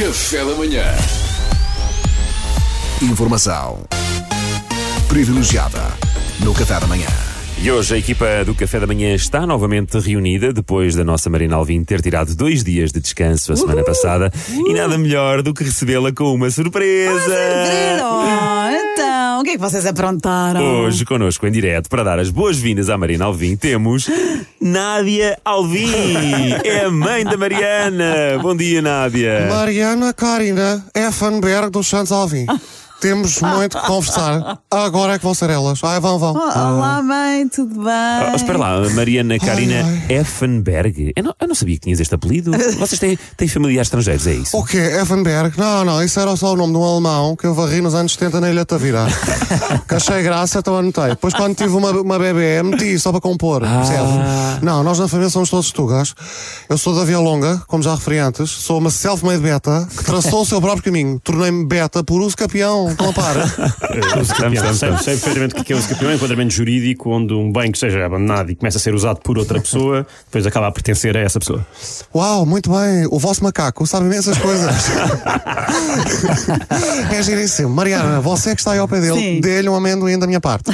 Café da manhã. Informação privilegiada no Café da Manhã. E hoje a equipa do Café da Manhã está novamente reunida depois da nossa Marina Alvim ter tirado dois dias de descanso a semana passada e nada melhor do que recebê-la com uma surpresa. Oh, então, o que é que vocês aprontaram? Hoje, connosco em direto, para dar as boas-vindas à Marina Alvim, temos Nádia Alvim. É a mãe da Mariana. Bom dia, Nádia. Mariana Karina Effenberg dos Santos Alvim. Temos muito que conversar. Agora é que vão ser elas. Ai, vão, vão. Oh, olá, mãe, tudo bem? Oh, espera lá, Mariana Karina ai. Effenberg. Eu não, eu não sabia que tinhas este apelido. Vocês têm, têm familiares estrangeiros, é isso? O quê? Effenberg? Não, não, isso era só o nome de um alemão que eu varri nos anos 70 na Ilha Tavira. que achei graça, então anotei. Depois, quando tive uma, uma bebê, meti só para compor. Percebes? Não, nós na família somos todos tugas. Eu sou da Via Longa, como já referi antes. Sou uma self-made beta que traçou o seu próprio caminho. Tornei-me beta por uso campeão. Não para. Estamos, estamos, Sei, estamos. sei perfeitamente o que é um escapião, é um enquadramento jurídico onde um bem que seja abandonado e começa a ser usado por outra pessoa, depois acaba a pertencer a essa pessoa. Uau, muito bem. O vosso macaco sabe imensas coisas. é giríssimo. Mariana, você que está aí ao pé dele, dê-lhe um amendoim da minha parte.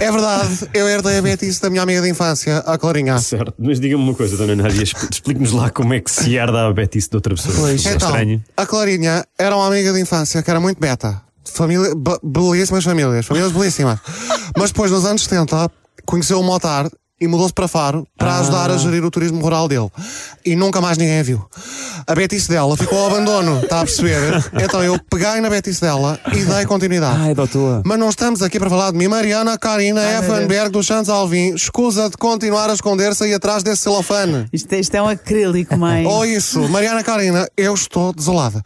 é verdade, eu herdei a betice da minha amiga de infância, a Clarinha. Certo, mas diga-me uma coisa, Dona Nádia, expl- explique-nos lá como é que se herda a betice de outra pessoa. Pois, é Então, estranho. a Clarinha era uma amiga de infância que era muito beta. Família, be- belíssimas famílias, famílias belíssimas. Mas depois, nos anos 70, conheceu o Motar e mudou-se para Faro para ajudar a gerir o turismo rural dele. E nunca mais ninguém a viu. A betice dela ficou ao abandono, está a perceber? Então eu peguei na betice dela e dei continuidade. Ai, doutor. Mas não estamos aqui para falar de mim. Mariana Karina Effenberg dos Santos Alvim escusa de continuar a esconder-se aí atrás desse celofane. Isto, isto é um acrílico, mãe. Ou isso, Mariana Karina, eu estou desolada.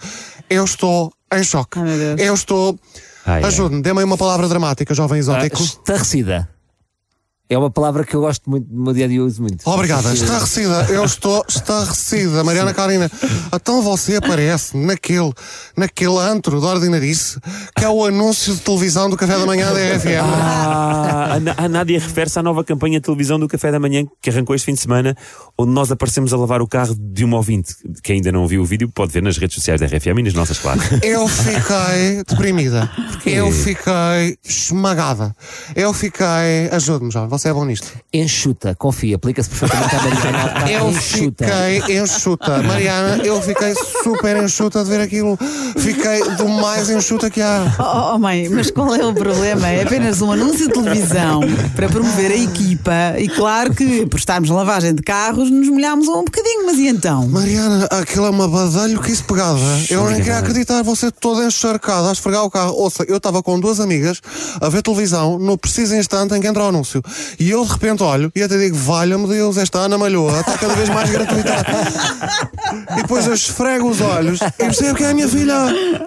Eu estou em choque. Ai, eu estou. Ajude-me, dê-me aí uma palavra dramática, jovem Ah, exótico. estarrecida. É uma palavra que eu gosto muito, no meu dia a dia uso muito. Obrigada, estarrecida, eu estou estarrecida, Mariana Karina. Então você aparece naquele, naquele antro de ordinarice que é o anúncio de televisão do café da manhã da RFM. Ah, a a Nádia refere-se à nova campanha de televisão do Café da Manhã que arrancou este fim de semana, onde nós aparecemos a lavar o carro de uma ouvinte. Quem ainda não viu o vídeo pode ver nas redes sociais da RFM e nas nossas, claro. Eu fiquei deprimida. Eu fiquei esmagada. Eu fiquei. Ajude-me, João, você é bom nisto. Enxuta, confia, aplica-se perfeitamente à Mariana. Eu enxuta. fiquei enxuta. Mariana, eu fiquei super enxuta de ver aquilo. Fiquei do mais enxuta que há. Oh, oh, mãe, mas qual é o problema? É apenas um anúncio de televisão para promover a equipa. E claro que, por estarmos na lavagem de carros, nos molhámos um bocadinho. Mas e então? Mariana, aquilo é uma badalho que isso pegava. Eu nem queria acreditar, você toda encharcada a esfregar o carro. Ouça, eu estava com duas amigas a ver televisão no preciso instante em que entra o anúncio. E eu de repente olho e até digo: valha-me Deus, esta Ana Malhoa está cada vez mais gratuita. e depois eu esfrego os olhos e percebo que é a minha filha.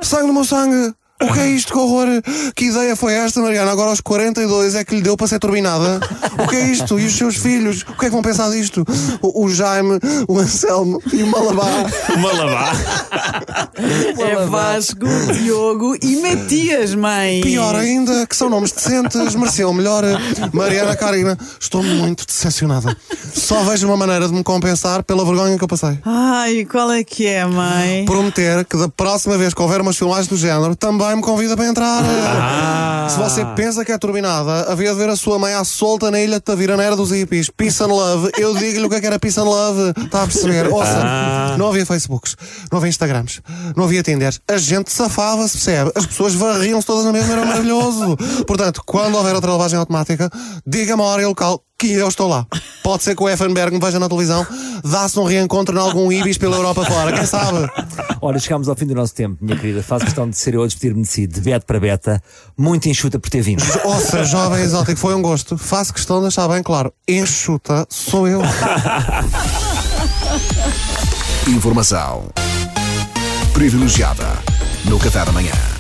Sangue do meu sangue. O que é isto? Que horror! Que ideia foi esta, Mariana? Agora aos 42 é que lhe deu para ser turbinada? O que é isto? E os seus filhos? O que é que vão pensar disto? O, o Jaime, o Anselmo e o Malabar. Uma lavar. É Vasco, Diogo e Matias, mãe. Pior ainda, que são nomes decentes, mereciam melhor. Mariana Karina, estou muito decepcionada. Só vejo uma maneira de me compensar pela vergonha que eu passei. Ai, qual é que é, mãe? Prometer que da próxima vez que houver umas filmagens do género, também me convida para entrar. Se você pensa que é turbinada, havia de ver a sua mãe à solta na ilha de Tavira, na era dos hippies. Peace and love. Eu digo-lhe o que é que era peace and love. Está a perceber? Ouça, não havia Facebooks, não havia Instagrams, não havia Tinders. A gente safava-se, percebe? As pessoas varriam-se todas na mesma, era maravilhoso. Portanto, quando houver outra lavagem automática, diga-me a hora e o local que eu estou lá. Pode ser que o Effenberg me veja na televisão, dá-se um reencontro em algum Ibis pela Europa fora, quem sabe? Ora, chegámos ao fim do nosso tempo, minha querida. Faço questão de ser eu a despedir-me de si, de beta para beta, muito enxuta por ter vindo. Ouça, jovem exótico, foi um gosto. Faço questão de deixar bem claro: enxuta sou eu. Informação privilegiada no Café da Manhã.